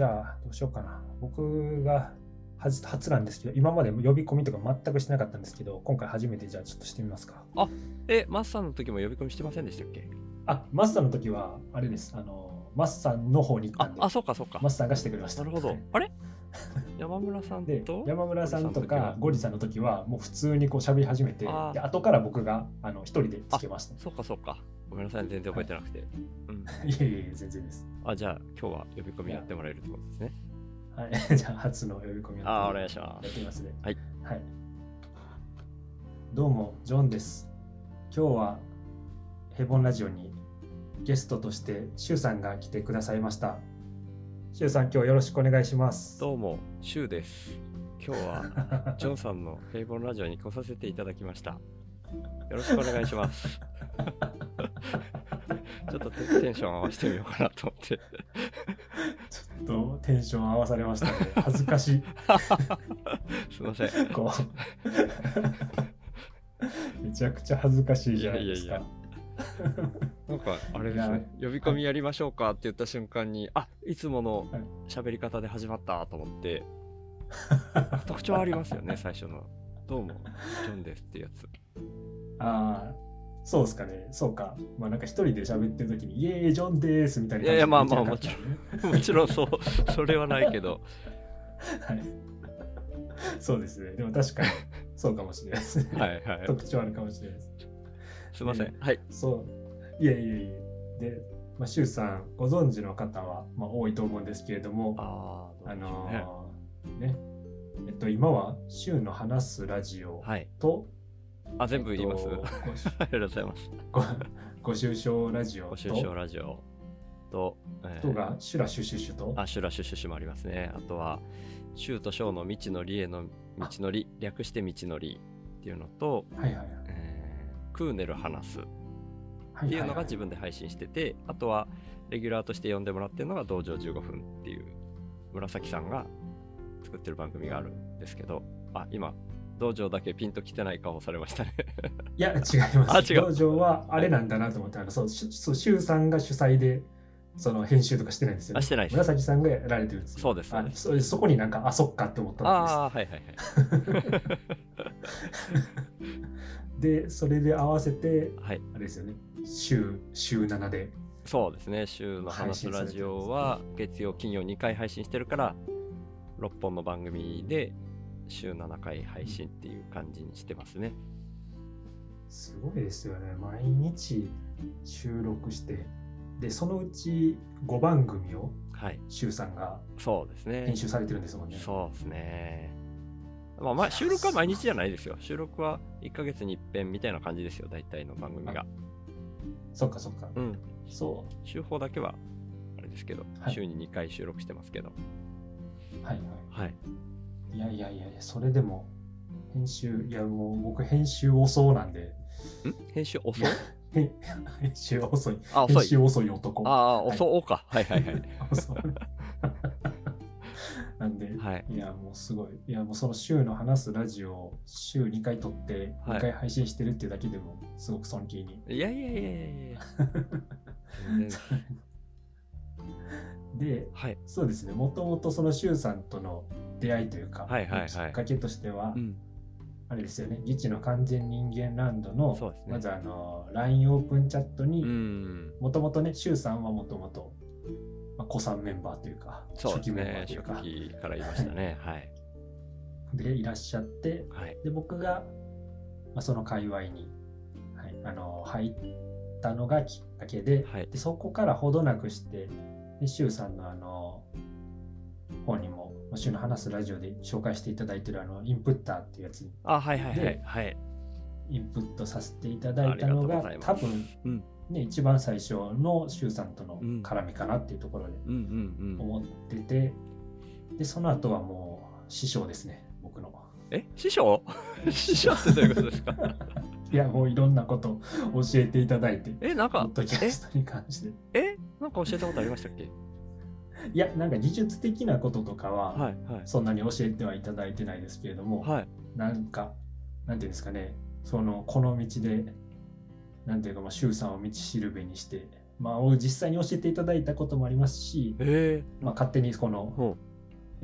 じゃあ、どうしようかな。僕が初初なんですけど、今まで呼び込みとか全くしてなかったんですけど、今回初めてじゃあちょっとしてみますか。え、マスさんの時も呼び込みしてませんでしたっけ？あ、マスさんの時は、あれです。あの、マスさんの方に行ったんで、ああ、そうかそうか。マスさんがしてくれました。なるほどはい。あれ？山村さんでと山村さんとかゴリさんの時は？もう普通にこう喋り始めてで後から僕があの一人でつけましたそうかそうか。ごめんなさい、全然覚えてなくて。うん。いえいえ全然です。あ、じゃあ今日は呼び込みやってもらえるってことですね。はい。じゃあ初の呼び込みをあーお願いしまやってみますね。はい、はい、どうもジョンです。今日はヘボンラジオにゲストとしてシュウさんが来てくださいました。シュウさん今日よろしくお願いします。どうも、シュウです。今日はジョンさんの平凡ラジオに来させていただきました。よろしくお願いします。ちょっとテテンション合わせてみようかなと思って。ちょっとテンション合わされましたね恥ずかしい すいません。こうめちゃくちゃ恥ずかしいじゃないですかいやいなんかあれですね、呼び込みやりましょうかって言った瞬間に、あいつものはい喋り方で始まったと思って、特徴ありますよね、最初の。どうも、ジョンですってやつ。ああそうですかね。そうか。まあなんか一人で喋ってる時に「イエーイジョンです」みたいないやいやまあまあ感じで言ってなかっもちろんそう、それはないけど、はい。そうですね。でも確かにそうかもしれないですね、はいはい。特徴あるかもしれないです。すいません。はい。そう。いやいやいや。で、まあ、シュウさんご存知の方は、まあ、多いと思うんですけれどもああ、あのーね。えっと今はシュウの話すラジオはい。と、あ、全部言います。えっと ありがとうございます。ごご愁傷ラジオとご愁傷ラジオと、えとがシュラシュシュシュと？あ、シュラシュシュシュもありますね。あとは、シューとショーの未知のりへの道のり、略して道のりっていうのと、はいはいはいえークーネル話すっはいはいはいていうのが自分で配信してて、あとは、レギュラーとして呼んでもらってるのが道場15分っていう、紫さんが作ってる番組があるんですけど、あ、今、道場だけピンときてない顔をされましたね。いや違います。道場はあれなんだなと思ってあのそうしそうシュウさんが主催でその編集とかしてないんですよ、あしてないです。紫さんがやられてるんですよ。そうですそうです。あそそこになんかあそっかって思ったわああ、はいはいはい。でそれで合わせてはい、あれですよね。週週7で。そうですね、週の話すラジオは月曜、金曜2回配信してるから、6本の番組で週7回配信っていう感じにしてますね。すごいですよね毎日収録してでそのうち5番組をはい、シュウさんがそうですね編。集されてるんですもんねそうですね。まあ、まあ、収録は毎日じゃないですよ。収録は1ヶ月に一遍みたいな感じですよ、大体の番組が。そっかそっか、うん。そ週報だけは、あれですけど、はい週に2回収録してますけど。うはいはいはい。いやいやいやそれでも、編集、いやもう僕編集遅なんで、ん？編集遅い？編編集遅い。あ、遅い編集。遅い男。ああ、はい遅おか。はいはいはい。遅いなんで、はい。いやもうすごい。いやもうその週の話すラジオを週2回撮ってはい2回配信してるっていうだけでもすごく尊敬に。いやいやいやいやいや。で、はい。そうですね、もともとその週さんとの出会いというか、はいはいはいきっかけとしては、うん。あれですよね、ギチの完全人間ランドの、そうですねまずあの LINE オープンチャットに、うん。もともとね、シュウさんはもともと、まあ、子さんメンバーというか、そうです初期メンバねー。というか初、期からいましたね。はい。でいらっしゃって、はい。で僕が、まあ、その界隈に、はい、あの入ったのがきっかけで,、はいでそこからほどなくしてでシュウさんのあの本にもまあシュウの話すラジオで紹介していただいてるあのインプッターっていうやつにあ、はいはいはいで。はい。インプットさせていただいたのがが多分、うんね、一番最初のシュウさんとのうん絡みかなっていうところで。思ってて、でその後はもう師匠ですね僕の。え師匠？師匠ってどういうことですか？いやもういろんなことを教えていただいてえ、なんかポッ、ドキャストに関してえなんか教えたことありましたっけ？いやなんか技術的なこととかは、はいはい。そんなに教えてはいただいてないですけれども、はい。なんかなんていうんですかねそのこの道でなんていうかまあ周さんを道しるべにしてまあ、を実際に教えていただいたこともありますし、えまあ、勝手にこの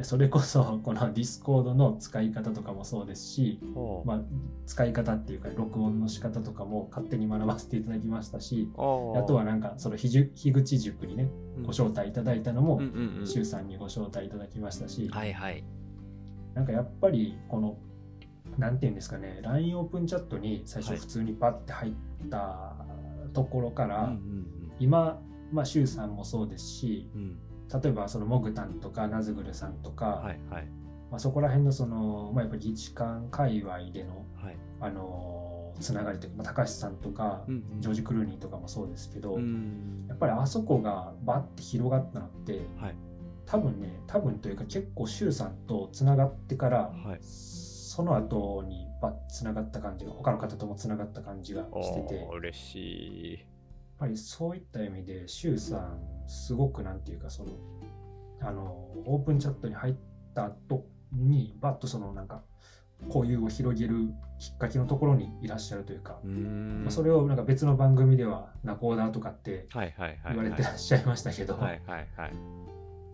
それこそ このディスコードの使い方とかもそうですし、まあ、使い方っていうか録音の仕方とかも勝手に学ばせていただきましたしあとはなんかその樋口塾にねご招待いただいたのもうんうさんにご招待いただきましたし、はいはい。なんかやっぱりこのなんていうんですかね LINE オープンチャットに最はい初普通にパッて入ったところから、今、まあ、周さんもそうですしうんうん例えばそのモグタンとかナズグルさんとか、はいはい。まあ、そこら辺のその、まあ、やっぱり議事館界隈での、はい。あのーつながりというか、まあ、高橋さんとか、うんうん。ジョージ・クルーニーとかもそうですけど、うんやっぱりあそこがバッて広がったのってはい。多分ね多分というか結構周さんとつながってから、はい。その後にバッつながった感じが他の方ともつながった感じがしてて。嬉しいぱりそういった意味で周さんすごくなんていうかそのあのオープンチャットに入った後にバッとそのなんか交友を広げるきっかけのところにいらっしゃるというか、まあそれをなんか別の番組ではナコーダーとかって言われてはらっしゃいましたけど、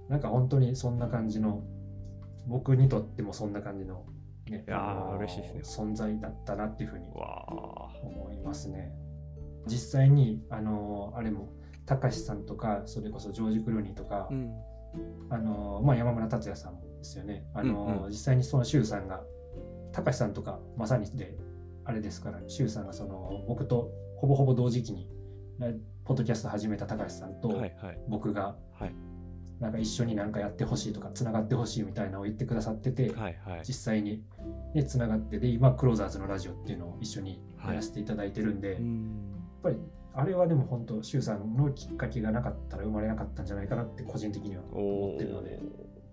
なんか本当にそんな感じの僕にとってもそんな感じの、ね、いやーあの嬉しいです存在だったなっていうふうに思いますね。実際にあのあれもたかしさんとかそれこそジョージ・クルーニーとか、うん。あのまあ、山村達也さんもですよね。あの、うんうん。実際にその周さんがたかしさんとかまさにであれですから周さんがその僕とほぼほぼ同時期にラポッドキャスト始めたたかしさんとはいはい。僕がはい。なんか一緒になんかやってほしいとかつながってほしいみたいなのを言ってくださってて、はいはい。実際に、ね、つながってで今クローザーズのラジオっていうのを一緒にやらせていただいてるんで、やっうんぱりあれはでも本当周さんのきっかけがなかったら生まれなかったんじゃないかなって個人的には思おってるので、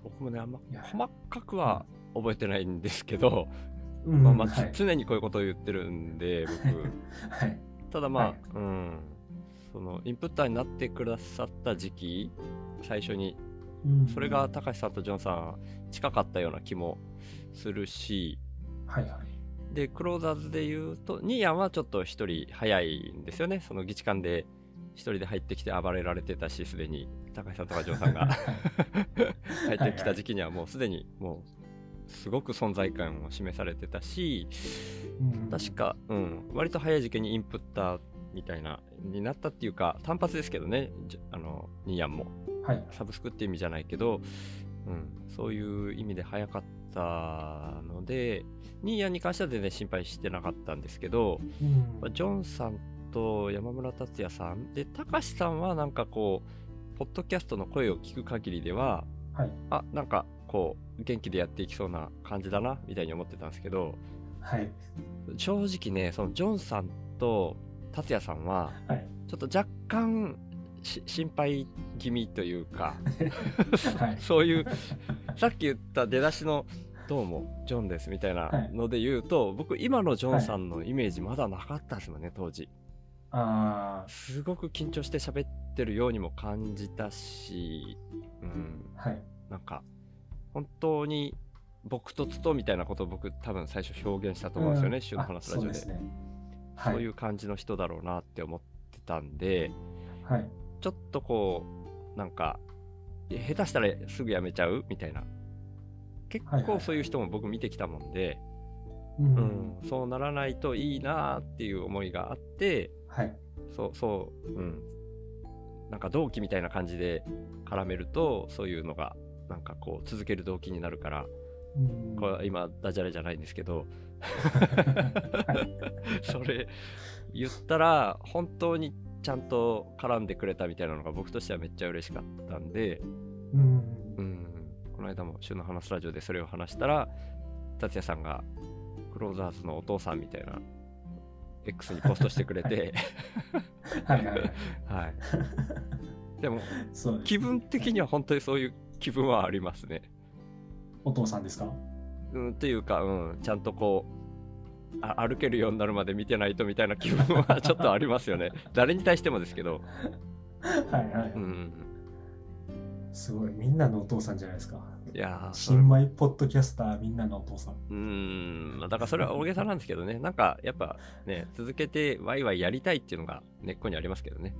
僕もねあんま細かくは覚えてないんですけど、うんまあまあつはい。常にこういうことを言ってるんで僕。はい。ただまあ、はい。うん。そのインプッターになってくださった時期最初に。うん。それが高橋さんとジョンさん近かったような気もするし。はいはいでクローザーズで言うとニーヤンはちょっと一人早いんですよね。その議事館で一人で入ってきて暴れられてたしすでに高橋さんとかジョンさんが 入ってきた時期にはもうすでにもうすごく存在感を示されてたしうん。確か、うん、割と早い時期にインプッターみたいなになったっていうか単発ですけどね。あのニーヤンも。はい。サブスクっていう意味じゃないけど、うん、そういう意味で早かったのでニーヤンに関しては全然心配してなかったんですけど、うん。まあジョンさんと山村達也さんで高橋さんはなんかこうポッドキャストの声を聞く限りでははい。あなんかこう元気でやっていきそうな感じだなみたいに思ってたんですけどはい。正直ねそのジョンさんと達也さんははい。ちょっと若干し心配気味というか はい。そういうさっき言った出だしの「どうもジョンです」みたいなので言うと、僕今のジョンさんのイメージまだなかったですもんね当時。あすごく緊張して喋ってるようにも感じたし、うん、あはい。なんか本当に僕とつとみたいなことを僕多分最初表現したと思うんですよね、うん。週の話ラジオであそうね。はい。そういう感じの人だろうなって思ってたんではい。ちょっとこうなんか下手したらすぐ辞めちゃうみたいな結はいはい。はい構そういう人も僕見てきたもんで、ううんんそうならないといいなっていう思いがあってはい。そうそううん。なんか同期みたいな感じで絡めるとそういうのがなんかこう続ける動機になるからうん。これは今ダジャレじゃないんですけど それ言ったら本当にちゃんと絡んでくれたみたいなのが僕としてはめっちゃ嬉しかったんで、うんうん、この間も週の話ラジオでそれを話したら達也さんがクローザーズのお父さんみたいな X にポストしてくれて、はいはいはいはい、でも気分的には本当にそういう気分はありますね。お父さんですか？うん、っていうか、うん、ちゃんとこうあ歩けるようになるまで見てないとみたいな気分はちょっとありますよね。誰に対してもですけど。はいはい、うん、すごい。みんなのお父さんじゃないですか。いや新米ポッドキャスターみんなのお父さん。うん、まあだからそれは大げさなんですけどね、なんかやっぱね、続けてワイワイやりたいっていうのが根っこにありますけどね。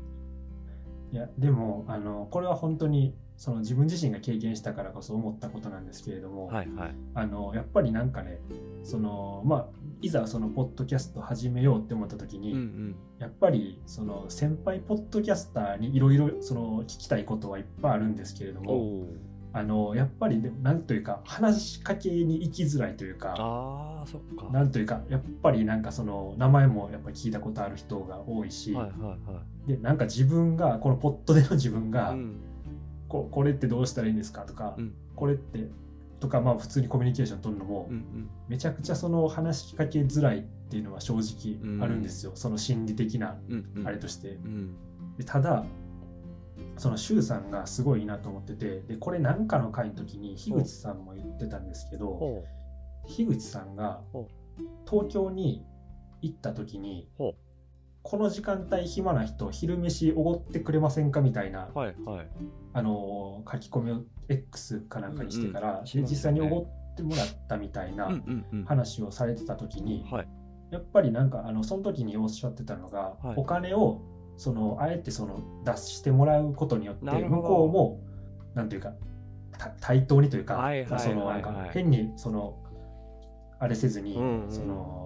いやでもあのこれは本当にその自分自身が経験したからこそ思ったことなんですけれども、はいはい。あのやっぱりなんかねそのまあいざそのポッドキャスト始めようって思った時に、うんうん。やっぱりその先輩ポッドキャスターにいろいろその聞きたいことはいっぱいあるんですけれどもあのやっぱりでもなんというか話しかけに行きづらいというかああ、そっか。はなんというかやっぱりなんかその名前もやっぱり聞いたことある人が多いし、いはいはい。でなんか自分がこのポッドでの自分が、うんここれってどうしたらいいんですかとか、うんこれってとかまあ普通にコミュニケーション取るのも、うんうん。めちゃくちゃその話しかけづらいっていうのは正直あるんですよ、その心理的なうんうん。あれとして。うん。でただその周さんがすごいなと思っててでこれ何かの回の時に樋口さんも言ってたんですけどほ樋口さんがほ東京に行った時にほこの時間帯暇な人昼飯おごってくれませんか？みたいなう。はいはい。あの書き込みを X かなんかにしてから、うんうんねで実際におごってもらったみたいなうんうんうん。話をされてた時に、はい。やっぱりなんかあのその時におっしゃってたのが、はいお金をそのあえてその出してもらうことによって向こうもなんていうかた対等にというか、はいはいはいはいそのなんか変にそのあれせずに、うんうんその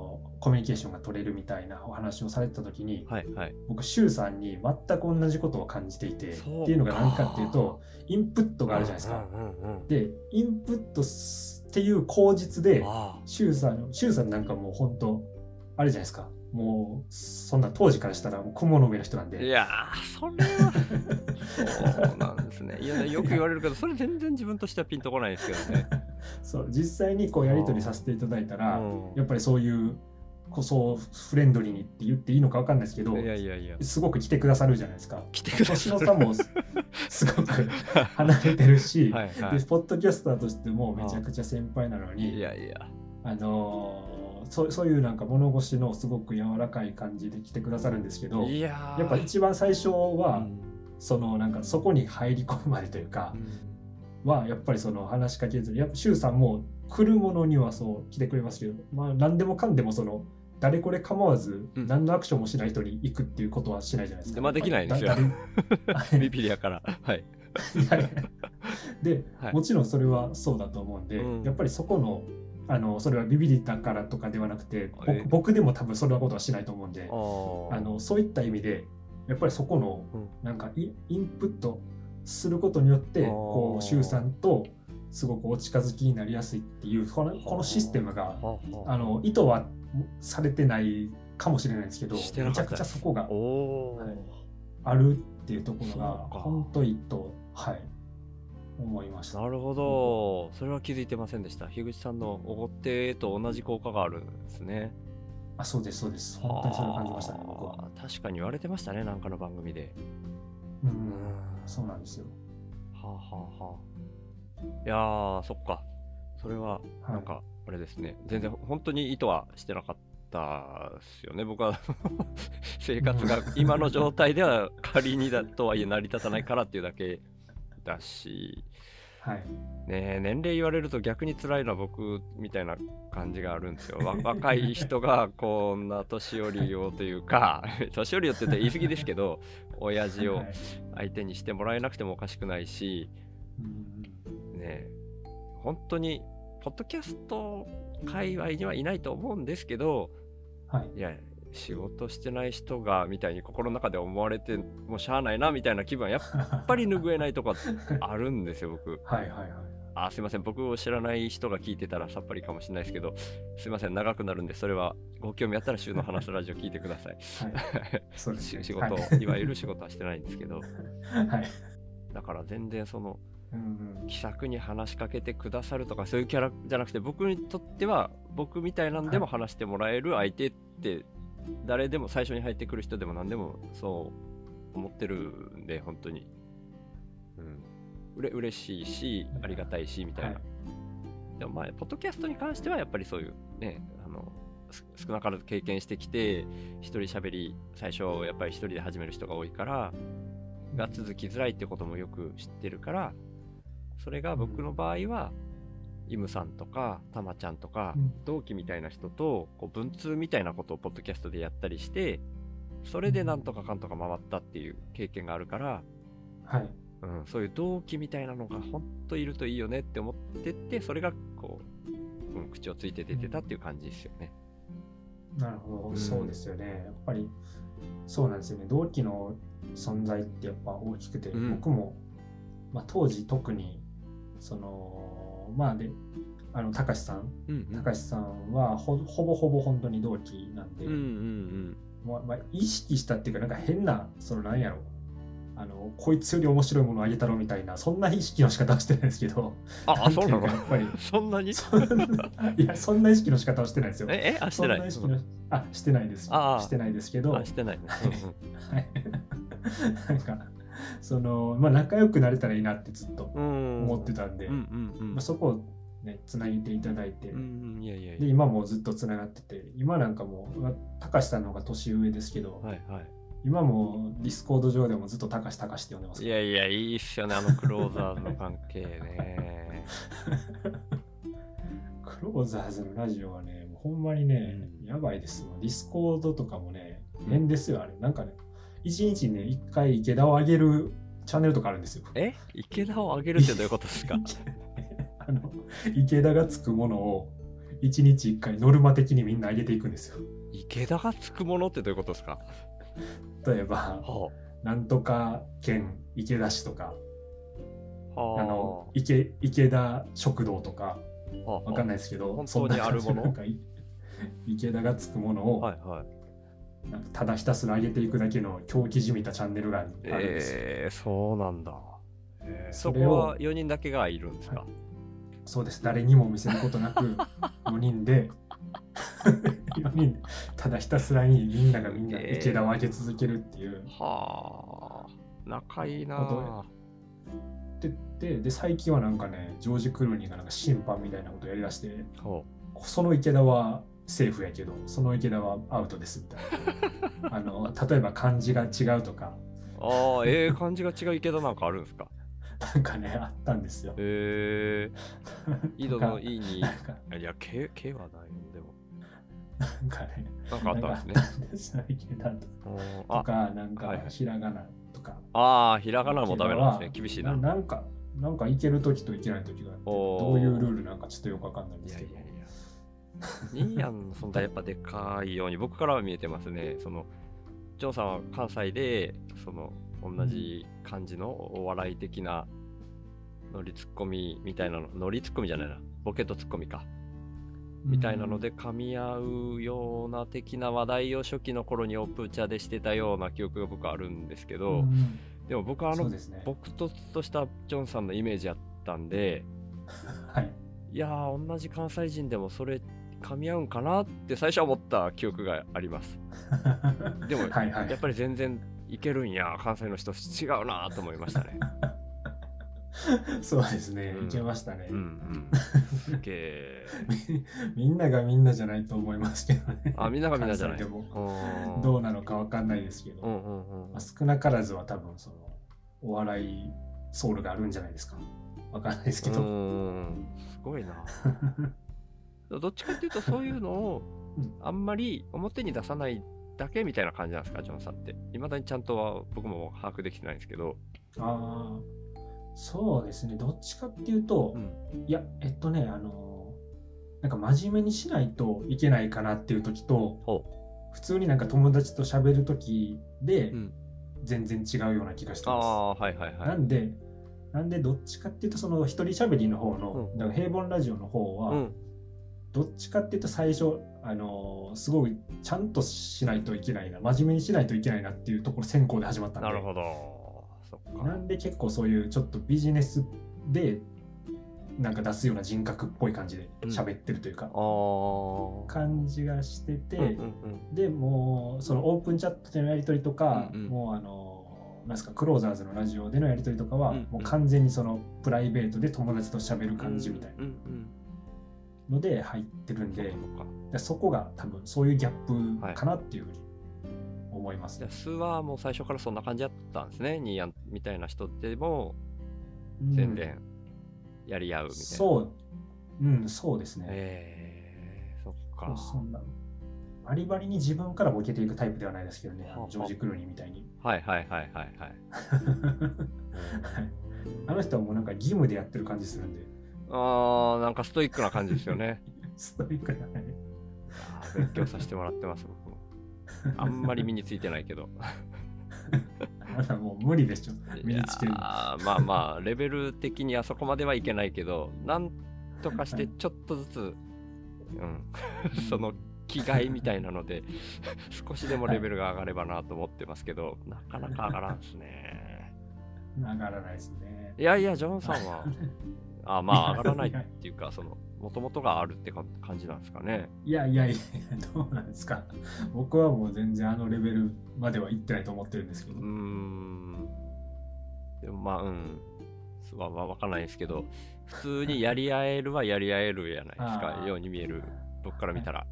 コミュニケーションが取れるみたいなお話をされてた時に、はいはい。僕周さんに全く同じことを感じていてっていうのが何かっていうとインプットがあるじゃないですか。うんうんうん。でインプットすっていう口実であ周さん周さんなんかもう本当あれじゃないですかもうそんな当時からしたらもう雲の上の人なんあ。いでやー、それは。そうなんですね。いや、よく言われるけど、それ全然自分としてはピンとこないですけどね。そう実際にこうやり取りさせていただいたらうんやっぱりそういうこそフレンドリーにって言っていいのか分かんないですけどいやいやいや。すごく来てくださるじゃないですか。来てくだ星さい。野さんもすすごく離れてるし、はいはいでポッドキャスターとしてもめちゃくちゃ先輩なのに、いやいや。あのーそうそういうなんか物腰のすごく柔らかい感じで来てくださるんですけどやっぱ一番最初は、うんそのなんかそこに入り込むまでというかう、んはやっぱりその話しかけずにやっぱ周さんも来るものにはそう来てくれますけど、まあ、何でもかんでもその誰これ構わずうん。何のアクションもしない人に行くっていうことはしないじゃないですか。まあできないんですよ。ビビリやから。はい。で、はい。もちろんそれはそうだと思うんで、うん。やっぱりそこのあのそれはビビりだからとかではなくて僕え僕でも多分それなことはしないと思うんであのそういった意味でやっぱりそこのうん。なんかイインプットすることによってこう周さんとすごくお近づきになりやすいっていうこのこのシステムがあの意図はされてないかもしれないですけどめちゃくちゃそこがはいあるっていうところが本当にとはい思いました。なるほど。それは気づいてませんでした。樋口さんのおごってと同じ効果があるんですね。あそうですそうです本当にそれを感じましたね僕は。確かに言われてましたね、なんかの番組で。うんうんそうなんですよ。はあはあはあ。いやー、そっか。それは、はいなんか、あれですね。全然、本当に意図はしてなかったですよね。僕は 生活が今の状態では仮にだとはいえ成り立たないからっていうだけだし、はい。ねえ、年齢言われると逆に辛いのは僕みたいな感じがあるんですよ。わ 若い人がこんな年寄りをというか、年寄りをって言って言い過ぎですけど、親父をはい相手にしてもらえなくてもおかしくないし、うんねえ本当に、ポッドキャスト界隈にはいないと思うんですけど、はい。いや、仕事してない人がみたいに心の中で思われてもしゃあないなみたいな気分はやっぱり拭えないとこあるんですよ、僕。はいはいはい。あ、すいません。僕を知らない人が聞いてたらさっぱりかもしれないですけど、すいません。長くなるんで、それはご興味あったら週の話すラジオ聞いてください。はい。そうですね。し仕事、、はいわゆる仕事はしてないんですけど、はい。だから全然その気さくに話しかけてくださるとかそういうキャラじゃなくて僕にとっては僕みたいなんでも話してもらえる相手って誰でも最初に入ってくる人でも何でもそう思ってるんで本当に。うん。うれ嬉しいしありがたいしみたいな、でもまあポッドキャストに関してはやっぱりそういうねあの少なからず経験してきて一人喋り最初やっぱり一人で始める人が多いからが続きづらいってこともよく知ってるからそれが僕の場合は、イムさんとかたまちゃんとか、うん同期みたいな人とこう文通みたいなことをポッドキャストでやったりしてそれでなんとかかんとか回ったっていう経験があるから、はい。うん、そういう動機みたいなのが本当いるといいよねって思ってってそれがこう、うん、口をついて出てたっていう感じですよね。なるほど、うんそうですよね。やっぱり、そうなんですよね。同期の存在ってやっぱ大きくて、うん僕も、まあ、当時特に、その、まあで、あの、たかしさん、うんうん。たかしさんはほほぼほぼ本当に同期なんで、うんうんまあまあ、意識したっていうか、なんか変な、そのなんやろ。あの、こいつより面白いものをあげたろみたいな、そんな意識の仕方はしてないですけど、ああそうなの？やっぱり、そんなに？そんないや、そんな意識の仕方はしてないですよ。ええ？あしそてない？んな意識の、あ、してないです。ああ。してないですけど、うんあしてない。ね。はい。なんか、その、まあ、仲良くなれたらいいなってずっと思ってたんで、まあ、そこをね、つなげていただいて、今もずっとつながってて、今なんかもう、まあ高橋さんの方が年上ですけど、はいはい。今もディスコード上でもずっと高橋高橋って呼んでますいやいやいいっすよねあのクローザーズの関係ね。クローザーズのラジオはね、もうほんまにね、うん。やばいです。よ。ディスコードとかもねうん、変ですよ、あれ。なんかね、一日にね、一回池田を上げるチャンネルとかあるんですよ。え？池田を上げるってどういうことですか？あの池田がつくものを一日一回ノルマ的にみんな上げていくんですよ。池田がつくものってどういうことですか？例えば、はなんとか県池田市とか、あはあ。の池池田食堂とか、あはあ。わかんないですけど、本当にあるもの？池田がつくものを、はいはいなんかただひたすら上げていくだけの狂気じみたチャンネルがあるんですよ。えー、そうなんだ、えーそこは4人だけがいるんですか、そうです。誰にも見せることなく、4人で、4人で、ただひたすらにみんながみんな池田を上げ続けるっていう。はあ。仲いいなあ。ででで、最近はなんかね、ジョージ・クルーニーがなんか審判みたいなことやりだして、ほその池田はセーフやけど、その池田はアウトですみたいな。あの例えば漢字が違うとか、うああええ漢字が違う池田なんかあるんですか？なんかね、あったんですよ。えー、井戸の「い」に。いや K, K はないよでも。なんかね、なんかあったんですね。池田と。か、なんかひらがなとか。あーひらがなもダメなんですね。厳しいな。ななんか、なんかいけるときといけないときがあって、おー。どういうルールなんかちょっとよくわかんないんでいすけど。いや ニーヤンの存在やっぱでかいように僕からは見えてますね。そのジョンさんは関西でその同じ感じのお笑い的なノリツッコミみたいなのノリツッコミじゃないな。ボケとツッコミか。みたいなので噛み合うような的な話題を初期の頃にオープンチャでしてたような記憶が僕あるんですけうん、ど、うん。でも僕はあのね。僕ととしたジョンさんのイメージやったんで はい。いやー同じ関西人でもそれ噛み合うんかなって最初は思った記憶があります。でもはいはい。やっぱり全然いけるんや。関西の人違うなと思いましたね。そうですね。う。ん。いけましたね。うん。うん。みんながみんなじゃないと思いますけどね。あみんながみんなじゃない。でも。うん。どうなのかわかんないですけど、うんうんうん。まあ、少なからずは多分そのお笑いソウルがあるんじゃないですか。わかんないですけうど。ん。すごいなどっちかっていうとそういうのをうん。あんまり表に出さないだけみたいな感じなんですかジョンさんって。いまだにちゃんとは僕も把握できてないんですけど、ああ、そうですね。どっちかっていうと、うん、いや、えっとね、あの、なんか真面目にしないといけないかなっていう時と、ほ普通になんか友達と喋る時でう、うん、全然違うような気がしてまああはいはいす。はないんで、なんでどっちかっていうと、その一人喋りの方の、うん。だから平凡ラジオの方は、うんどっちかっていうと最初、あのーすごいちゃんとしないといけないな、真面目にしないといけないなっていうところ先行で始まったんで、なるほど。そっか。なんで結構そういうちょっとビジネスでなんか出すような人格っぽい感じで喋ってるというか、ああ感じがしてて、うんうんうん。でもうそのオープンチャットでのやり取りとか、うんうん。もうあのなんですかクローザーズのラジオでのやり取りとかは、うんうん。もう完全にそのプライベートで友達と喋る感じみたいうんうんなので入ってるんで、でそこが多分そういうギャップかなっていうふうに思いますじゃあ、スはもう最初からそんな感じだったんですね。ニーヤンみたいな人ってもうん全然やり合うみたいな。そう、うん、そうですね。えー、そっかそんなバリバリに自分からボケていくタイプではないですけどね、ジョージ・クルーニーみたいに。はいはいはいはいはい。あの人はもうなんか義務でやってる感じするんで、あー、なんかストイックな感じですよね。ストイックなね。あー勉強させてもらってます、僕も。あんまり身についてないけど。あなたもう無理でしょ、身につけるの。あまあまあ、レベル的にはそこまではいけないけど、なんとかしてちょっとずつ、うん、その気概みたいなので、少しでもレベルが上がればなと思ってますけど、なかなか上がらんですね。上がらないですね。いやいや、ジョンさんは、あまあ上がらないっていうか、その、もともとがあるってか感じなんですかね。いやいやいや、どうなんですか。僕はもう全然あのレベルまでは行ってないと思ってるんですけどうー。ん。でもまあ、うん。そうまあ、まあわかんないですけど、普通にやり合えるはやり合えるやないですかように見える、僕から見たら。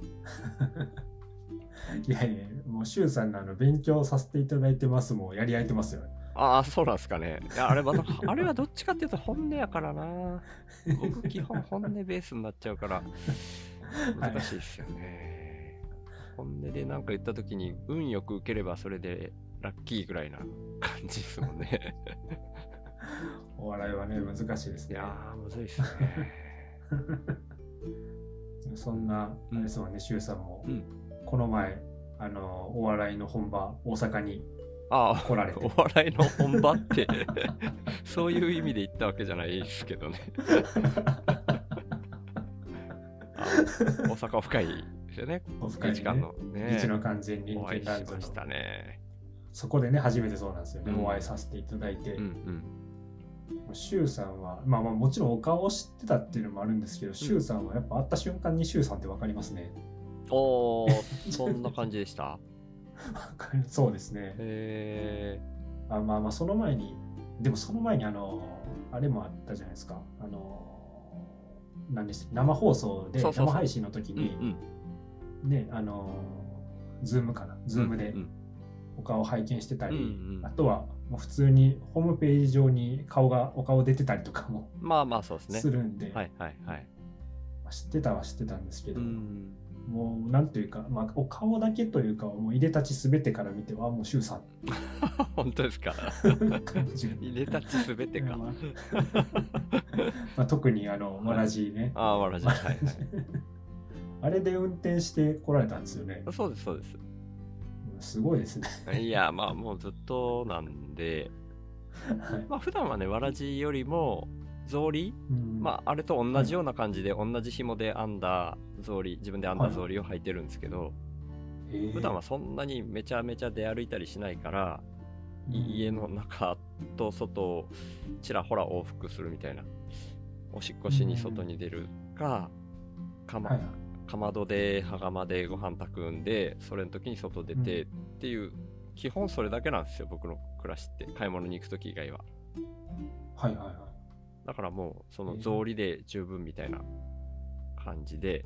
いやいや、もう周さんのあの勉強させていただいてますもんやり合えてますよ。ああ、そうなんですかね。いやあれは、あれはどっちかっていうと本音やからな。僕、基本本音ベースになっちゃうから、難しいですよね。本音で何か言ったときに、運よく受ければそれでラッキーぐらいな感じですもんね。お笑いはね、難しいですね。いやー、むずいっすね。そんな、うんあれですもんね、周さんも、うんこの前、あの、お笑いの本場、大阪にああ、来られてお笑いの本場って、そういう意味で言ったわけじゃないですけどね。あ大阪オフ会ですよね。オフ会にね時間のね。一の完全人お会いしましたね。そこでね、初めてそうなんですよね、うんお会いさせていただいてうん、うん。周さんは、まあまあもちろんお顔を知ってたっていうのもあるんですけど、周さんはやっぱ会った瞬間に周さんってわかりますね。おー、そんな感じでした？そうですね。へあまあまあその前にでもその前にあのあれもあったじゃないですかあの何でした生放送で生配信の時にうん。ねあのズームかなズームでうんお顔拝見してたり、うんうんあとはもう普通にホームページ上に顔がお顔出てたりとかもまあまあそうですね。するんで、はいはいはい。まあ知ってたは知ってたんですけうど、ん。もうなんというか、まあ、お顔だけというかもういでたちすべてから見てはもう周さん 本当ですか？感じが入れたちすべてか。まあ まあ、特にあのわらじね、ああ、わらじ。はいはい。あれで運転して来られたんですよね。そうですそうです。すごいですね。いや、まあもうずっとなんで、はいまあ普段はね、わらじよりも、草履、うんまああれと同じような感じで、同じ紐で編んだ草履、自分で編んだはい草履を履いてるんですけど、えー。普段はそんなにめちゃめちゃ出歩いたりしないから、うん家の中と外をちらほら往復するみたいな。おしっこしに外に出るか、かまはいかまどで羽釜でご飯炊くんでそれの時に外出てっていう、基本それだけなんですよ僕の暮らしって買い物に行く時以外は。はいはいはだからもうそのえー。草履で十分みたいな感じで、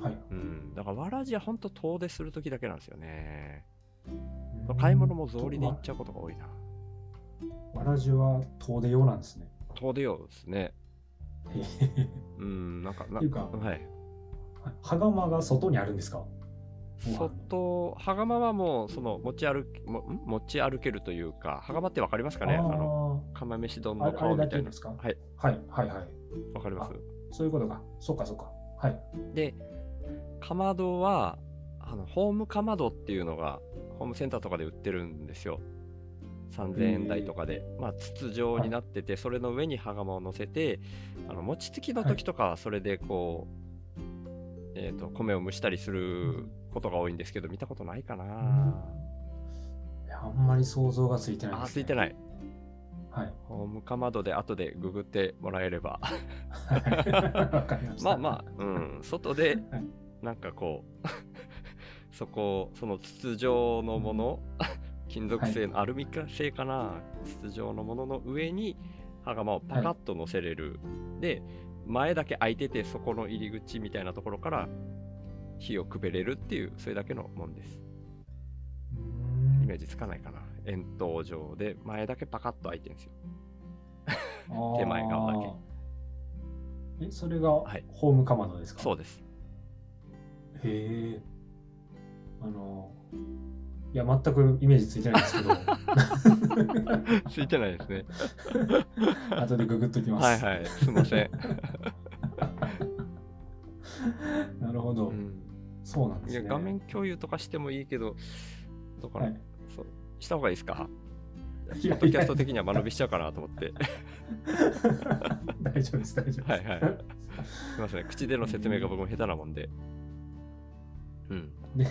い。はい。うん。だからわらじはほんと遠出する時だけなんですよね。うん。買い物も草履で行っちゃうことが多いな。わらじは遠出用なんですね。遠出ようですね。うんなんかなっていうかはい。羽釜が外にあるんですか？外羽釜はもうその持ち歩きもん？持ち歩けるというか羽釜ってわかりますかね？あの釜飯丼の顔みたいな。はい。はいはいはい。わかります？そういうことか。そうかそうか。はい。で、かまどは、あのホームかまどっていうのが、ホームセンターとかで売ってるんですよ。3000円台とかで。まあ、筒状になってて、それの上に羽釜を乗せて、あの餅つきの時とかはそれでこう、えっ、と、米を蒸したりすることが多いんですけど、見たことないかな。いやあんまり想像がついてないあー、です、ね。ついてない。はい。ホームかまどで後でググってもらえれば。まあまあ、うん、外ではい、なんかこう、そこ、その筒状のもの、金属製の、アルミ製かな、筒状のものの上に、羽釜をパカッと乗せれる。で、前だけ開いてて、そこの入り口みたいなところから火をくべれるっていう、それだけのもんです。イメージつかないかな。円筒状で、前だけパカッと開いてるんですよ。手前側だけえ、それがいホームかまどですか、そうです。へへえ。あの、いや、全くイメージついてないんですけど、ついてないですね。後でググっときます。はいはい、すいません。なるほど、うんそうなんですね。いや画面共有とかしてもいいけど、どうかな、はいした方がいいですか？ポッドキャスト的には間延びしちゃうかなと思って。大丈夫です、大丈夫です。はいはい。すみません、口での説明が僕も下手なもんで。うん。で、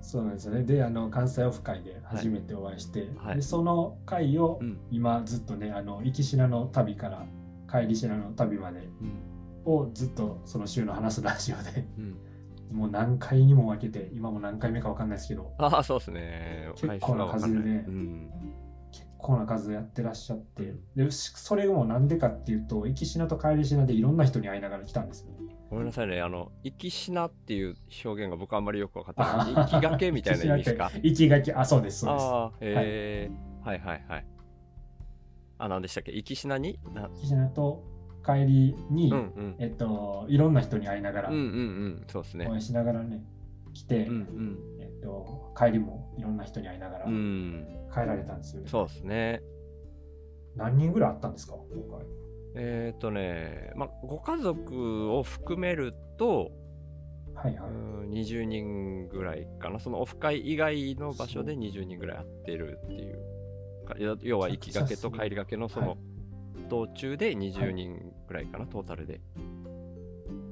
そうなんですよね。で、あの関西オフ会で初めてお会いして、はいでその会をうん。今ずっとね、あの行きしなの旅から帰りしなの旅までうん。をずっとその週の話すラジオでうん、もう何回にも分けて、今も何回目か分かんないですけど、ああ、そうですね。結構な数でねうん。結構な数やってらっしゃって、でしそれもなんでかっていうと、行きしなと帰りしなでいろんな人に会いながら来たんですよね。ごめんなさいね。あの、行きしなっていう表現が僕あんまりよく分かってない。行きがけみたいな意味ですか行きがけ、あ、そうです、そうです。ああ、へえ、はい、はいはいあ、何でしたっけ？行きしなに？な行きしなと帰りに、うんうん。えっと、いろんな人に会いながら、うんうんうん。そうですねお。会いしながらね、来て、うんうん。えっと、帰りもいろんな人に会いながらうん。帰られたんですよね。そうですね。何人ぐらいあったんですか、今回。えっ、とね、まあ、ご家族を含めると、はいはい。うん20人ぐらいかな。そのオフ会以外の場所で20人ぐらい会ってるっていう。か要要は行きがけと帰りがけのそのはい道中で20人ぐらいかな、トータルで。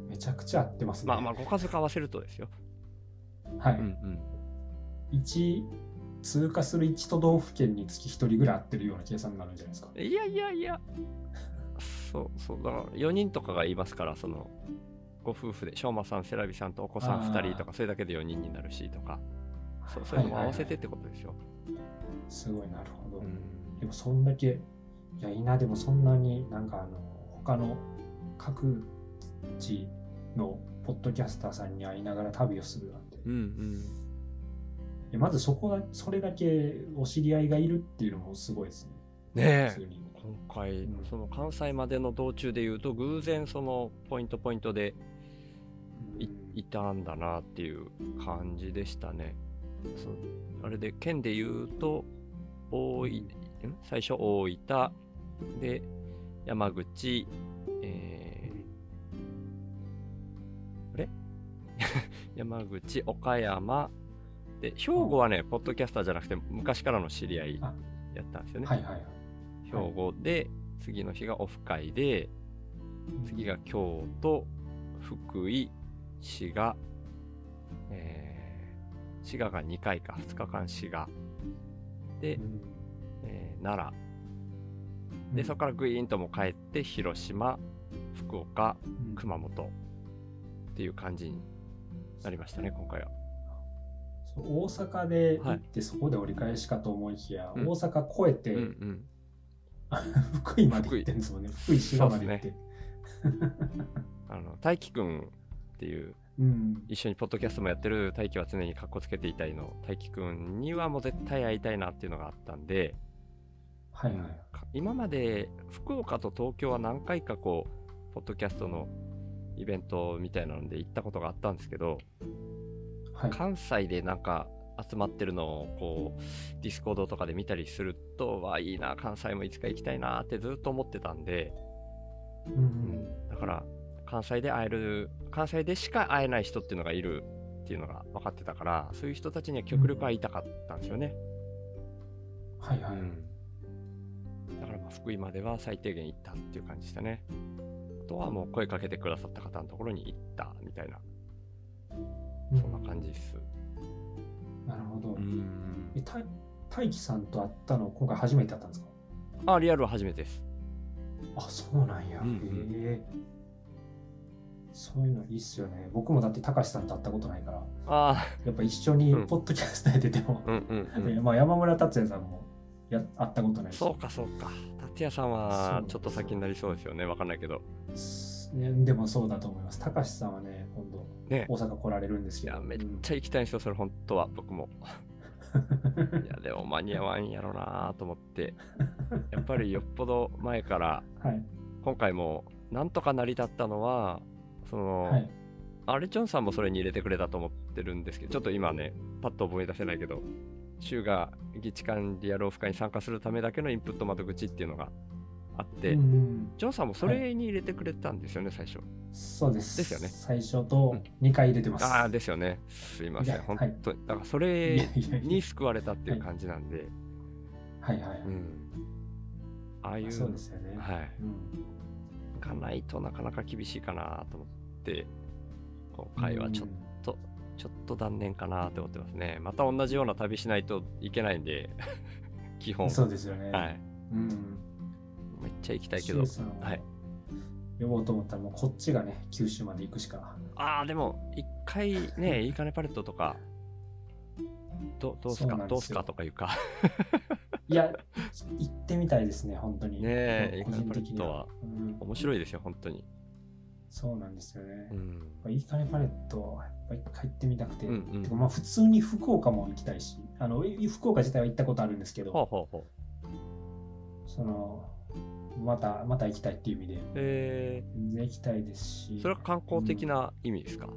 めちゃくちゃ合ってますね。まあまあ、ご家族合わせるとですよ。はい。うんうん。一通過する1都道府県につき1人ぐらい合ってるような計算になるんじゃないですか。いやいやいや、そうそう、だから4人とかがいますから、その、ご夫婦で、昌磨さん、セラビさんとお子さん2人とか、それだけで4人になるしとか、そうそういうのも合わせてってことですよ。すごいなるほど。うんでもそんだけ、いや、いいな、でもそんなになんかあの、他の各地のポッドキャスターさんに会いながら旅をするなんて。うんうん。まずそこだ、それだけお知り合いがいるっていうのもすごいですね。ねえ、今回うん、その関西までの道中で言うと、偶然そのポイントポイントでいうんいたんだなっていう感じでしたね。そうあれで、県で言うと、大分、ん？最初大分、で、山口、えー、あれ？山口、岡山、で、兵庫はね、ポッドキャスターじゃなくて、昔からの知り合いあ。やったんですよね。はいはいはい。兵庫で、次の日がオフ会で、次が京都、福井、滋賀、えー、滋賀が2回か、2日間滋賀、でう、ん。えー奈良、で、そこからグイーンとも帰って、広島、福岡、うん熊本っていう感じになりましたね、今回は。大阪で行ってそこで折り返しかと思いきや、うん大阪越えて、うんうん。福井まで行ってんですもんね。福井滋賀まで行って。あの、大輝くんっていう、うん。一緒にポッドキャストもやってる大輝は常にカッコつけていたいの大輝くんにはもう絶対会いたいなっていうのがあったんで、はいはい。か今まで福岡と東京は何回かこうポッドキャストのイベントみたいなので行ったことがあったんですけどはい。関西でなんか集まってるのをこうディスコードとかで見たりするとはいいな関西もいつか行きたいなってずっと思ってたんで、うんううんん、だから関西で会える関西でしか会えない人っていうのがいるっていうのが分かってたからそういう人たちには極力会いたかったんですよね、はいはい。うんだからまあ福井までは最低限行ったっていう感じでしたね。あとはもう声かけてくださった方のところに行ったみたいな。うん。そんな感じです。なるほど。うんえ、た大輝さんと会ったの今回初めてだったんですか？あリアルは初めてです。あ、そうなんや。うんうん。へえ。そういうのいいっすよね。僕もだって高橋さんと会ったことないから、あやっぱ一緒にうん。ポッドキャストやってても、あうん。まあ、山村達也さんもや会ったことないし。そうかそうか。達也さんはちょっと先になりそうですよね。わかんないけど。すねでもそうだと思います。高橋さんはね、今度ね。大阪来られるんですけど。いやめっうんちゃ行きたいんですよそれ。本当は。僕も。いや でも間に合わんやろなと思って。やっぱりよっぽど前からはい。今回もなんとか成り立ったのはその、はい。あれ、ジョンさんもそれに入れてくれたと思ってるんですけど、ちょっと今ね、パッと思い出せないけど、州が議地間リアルオフ会に参加するためだけのインプット窓口っていうのがあって、うんジョンさんもそれに入れてくれたんですよね、最初。そうです。ですよね最初と2回入れてます。ああ、ですよね。すいません。いや本はい当に。だからそいれやいやいやに救われたっていう感じなんで、はいはい。うん。ああいう、そうですよね。はい。うんがないとなかなか厳しいかなと思って、今回はちょっと、ちょっと断念かなと思ってますね。また同じような旅しないといけないんで、基本。そうですよね。はい。うん。めっちゃ行きたいけどはい呼ぼうと思ったらもうこっちがね、九州まで行くしか。ああ、でも、一回ね、いいかねパレットとか、どどうすか？どうすか？とかいうか、いや、行ってみたいですね、本当に。ねえ個人的にイーカネパレットは面白いですよ、本当に。そうなんですよね。うん。いいかねパレットはやっぱ一回行ってみたくて、うんうん。てかまあ普通に福岡も行きたいし、あのい福岡自体は行ったことあるんですけど。そのまたまた行きたいっていう意味で。え全然行きたいですし。ー、それは観光的な意味ですか、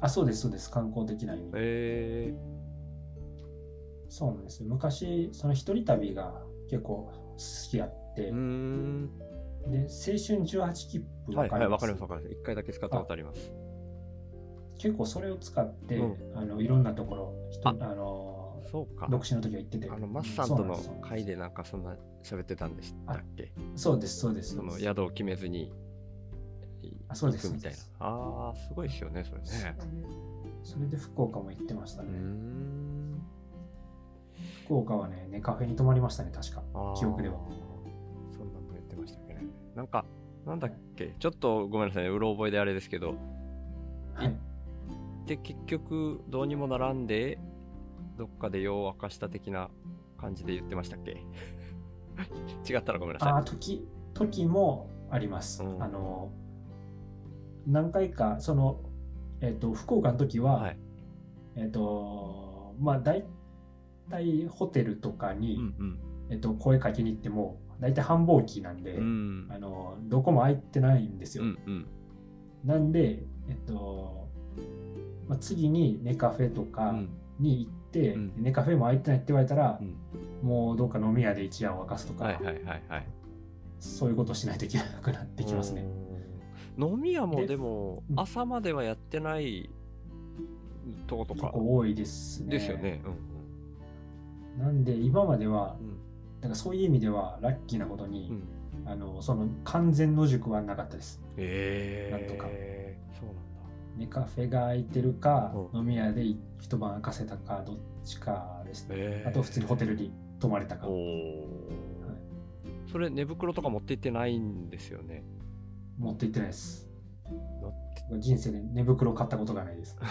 あそうですそうです。観光的な意味、えそうなんですよ。昔その一人旅が結構好きやって、ー、うーん。で青春18切符はいはい、わかります,、わかります、わかります。一回だけ使ったことあります。結構それを使って、うあのいろんなところ人ああのそうか。独身の時は行っててあの、マッサンとの会でなんかそんな喋ってたんでしたっけ？そうですそうですそのそうです宿を決めずにあそうです行くみたいな。ああ、すごいですよね、それね。それで福岡も行ってましたね。福岡はねねカフェに泊まりましたね確か記憶では。なんか、なんだっけ、ちょっとごめんなさいね、うろ覚えであれですけど、はい。で、結局、どうにもならんで、どっかで用を明かした的な感じで言ってましたっけ？違ったらごめんなさい。ああ、時、時もあります。うん。あの、何回か、その、えっ、と、福岡の時は、はい。えっ、と、まあ、大体ホテルとかに、うん。えっ、と、声かけに行っても、大体繁忙期なんで、うん。うん。あの、どこも空いてないんですよ。うんうん。なんで、えっ、と、まあ、次にネカフェとうかんに行って、うんネカフェも空いてないって言われたらう、ん。もうどっか飲み屋で一夜を明かすとか、はいはいはいはい。そういうことをしないといけなくなってきますね。飲み屋もででもう、ん朝まではやってないとことか結構多いですね。ですよね。うんなんで今まではうん。だからそういう意味ではラッキーなことに、うん。あのその完全野宿はなかったです。えなんとかえそうなんだ。ネカフェが空いてるか、う飲み屋で一晩明かせたかどっちかですね。ええあと普通にホテルに泊まれたか。おお、それ寝袋とか持って行ってないんですよね。持って行ってないです。人生で寝袋買ったことがないです。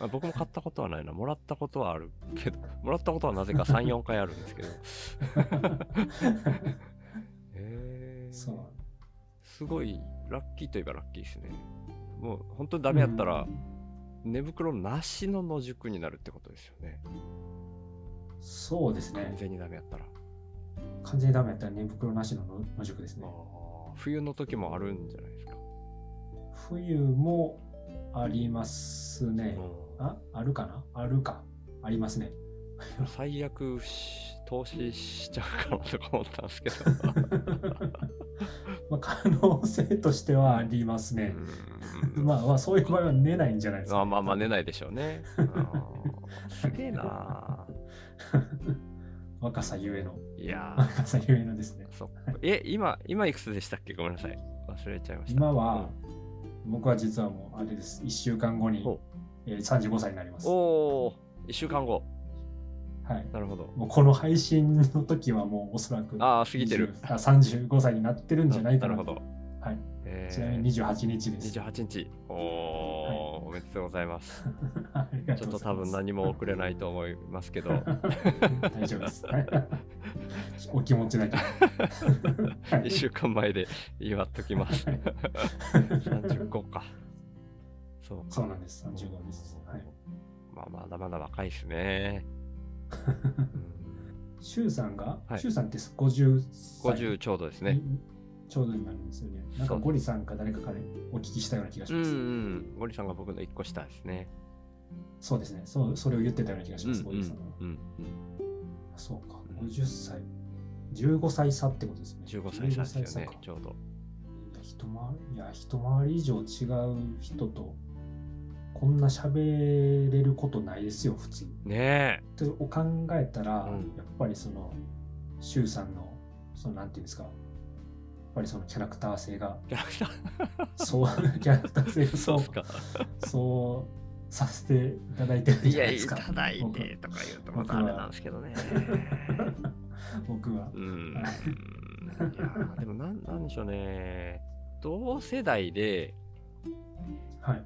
あ僕も買ったことはないな。もらったことはあるけど、もらったことはなぜか3、4回あるんですけど。えー、そう。すごい、ラッキーといえばラッキーですね。もう本当にダメやったら、寝袋なしの野宿になるってことですよね。そうですね完。全にダメやったら。完全にダメやったら寝袋なしの野野宿ですね。あー冬の時もあるんじゃないですか？冬もありますね。うんあ？あるかな？あるか。ありますね。最悪し投資しちゃうかなとか思ったんですけど。まあ、可能性としてはありますね。うんまあまあそういう場合は寝ないんじゃないですか。あまあまあ寝ないでしょうね。すげえな若さゆえの。いや若さゆえのですねー。そえ、今、今いくつでしたっけ？ごめんなさい。忘れちゃいました。今は、僕は実はもうあれです。1週間後にお、えー35歳になります。おおー、1週間後。はい。なるほど。もうこの配信の時はもうおそらくああ、過ぎてる。20あ35歳になってるんじゃないかな。なるほど。はい。えーちなみに28日です。28日。おお、おめでとうございます。ありがちょっと多分何も遅れないと思いますけど。大丈夫です。はい お気持ちだけ。はい1週間前で祝っときます。はい35か。そうか。そうなんです。35です。はい。まあまだまだ若いですね。シュウさんが、はいさんって50歳50ちょうどですね。にちょうどになるんですよね。なんかゴリさんか誰かからお聞きしたような気がします。うんうん。ゴリさんが僕の1個下ですね。そうですねそう。それを言ってたような気がします、ゴリさんは。うんうんそうか、うん50歳。15歳差ってことですね。15歳差ですよね15歳か、ちょうど。いや一回りいや一回り以上違う人とこんな喋れることないですよ普通。ねえ。ってを考えたら、うんやっぱりその周さんのそのなんていうんですかぱりそのキャラクター性がキャラクターそうキャラクター性がそうか。そうさせていただいてるじゃないですか。ただいてとか言うとまたあれなんですけどね。僕はう。ん。いやーでもなん、なんでしょうね。同世代で、はい。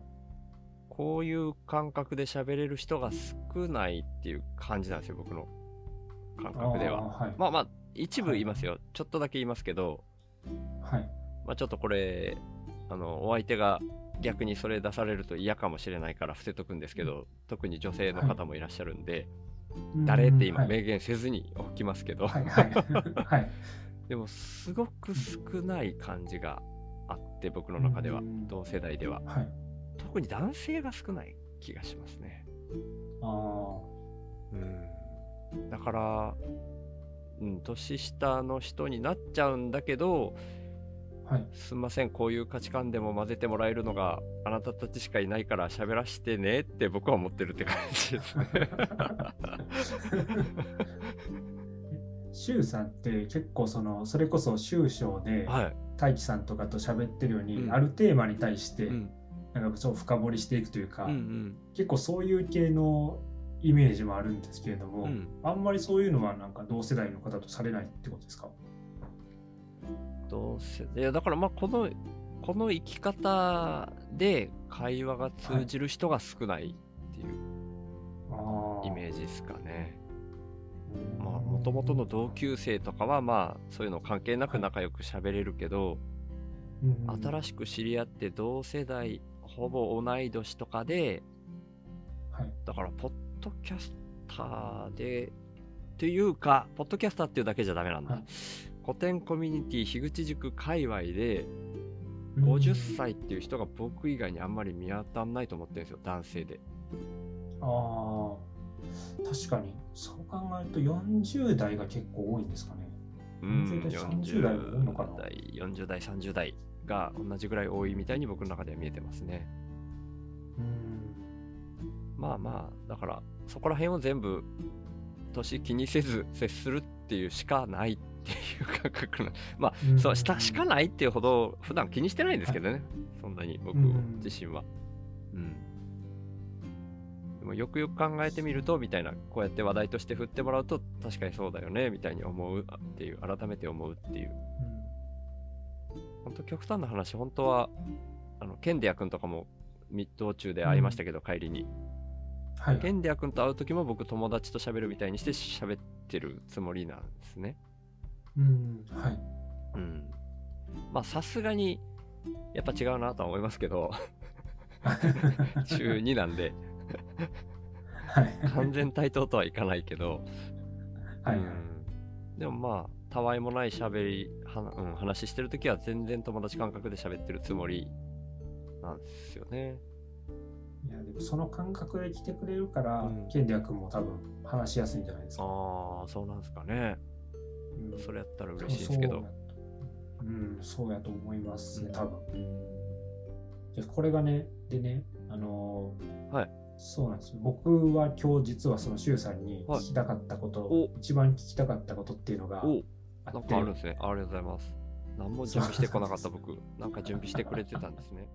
こういう感覚で喋れる人が少ないっていう感じなんですよ、僕の感覚では。はい。まあまあ、一部言いますよ。ちょっとだけ言いますけど、はい。まあちょっとこれ、あの、お相手が逆にそれ出されると嫌かもしれないから伏せとくんですけど、特に女性の方もいらっしゃるんで、誰って今はい明言せずに置きますけど、はいはい。はい。でもすごく少ない感じがあって、僕の中ではうん、同世代では。はい。特に男性が少ない気がしますね。あうん。だから、うん、年下の人になっちゃうんだけど、あ。はい。すんません、こういう価値観でも混ぜてもらえるのがあなたたちしかいないから喋らしてねって僕は思ってるって感じですね。周さんって結構そのそれこそ周章ではい。大輝さんとかと喋ってるように、うんあるテーマに対してうん。なんかそう深掘りしていくというか、うんうん。結構そういう系のイメージもあるんですけれども、うん。あんまりそういうのはなんか同世代の方とされないってことですか？どうせ、いや、だからまあ、この、この生き方で会話が通じる人が少ないっていうあイメージですかね。ーまあ、もともとの同級生とかはまあ、そういうの関係なく仲良く喋れるけど、うん。新しく知り合って同世代、ほぼ同い年とかで、はい。だから、ポッドキャスターで、っていうか、ポッドキャスターっていうだけじゃダメなんだ。はい。古典コミュニティ樋口塾界隈で、50歳っていう人が僕以外にあんまり見当たんないと思ってるんですよ、男性で。ああ確かに。そう考えると40代が結構多いんですかね。うん、40代30代も多いのかな。40代、40代、30代が同じぐらい多いみたいに僕の中では見えてますね。うんまあまあ、だから、そこら辺を全部、年気にせず接するっていうしかないっていう感覚な。まあ、うんそう、したしかないっていうほど、普段気にしてないんですけどね。そんなに僕うん自身は。うん。でもよくよく考えてみると、みたいな、こうやって話題として振ってもらうと、確かにそうだよね、みたいに思うっていう、改めて思うっていう。本当極端な話、本当は、あの、ケンデア君とかも、ミ道中で会いましたけど、帰りに。はい。ケンデア君と会う時も僕友達と喋るみたいにして喋ってるつもりなんですね。うん。はい。うん。まあさすがにやっぱ違うなとは思いますけど、中2なんで。はい。完全対等とはいかないけど、はい。うん、でもまあたわいもない喋り、はうん、話してる時は全然友達感覚で喋ってるつもりなんですよね。いやでもその感覚で来てくれるから、うんケンディア君も多分話しやすいんじゃないですか。ああ、そうなんですかね。うんそれやったら嬉しいですけど。うん、そうやと思いますね、うん多分。でこれがね、でね、あのーはいそうなんですよ。僕は今日実はその周さんにはい聞きたかったこと、お一番聞きたかったことっていうのがあって、かあるんですね。ありがとうございます。何も準備してこなかった僕。なんか準備してくれてたんですね。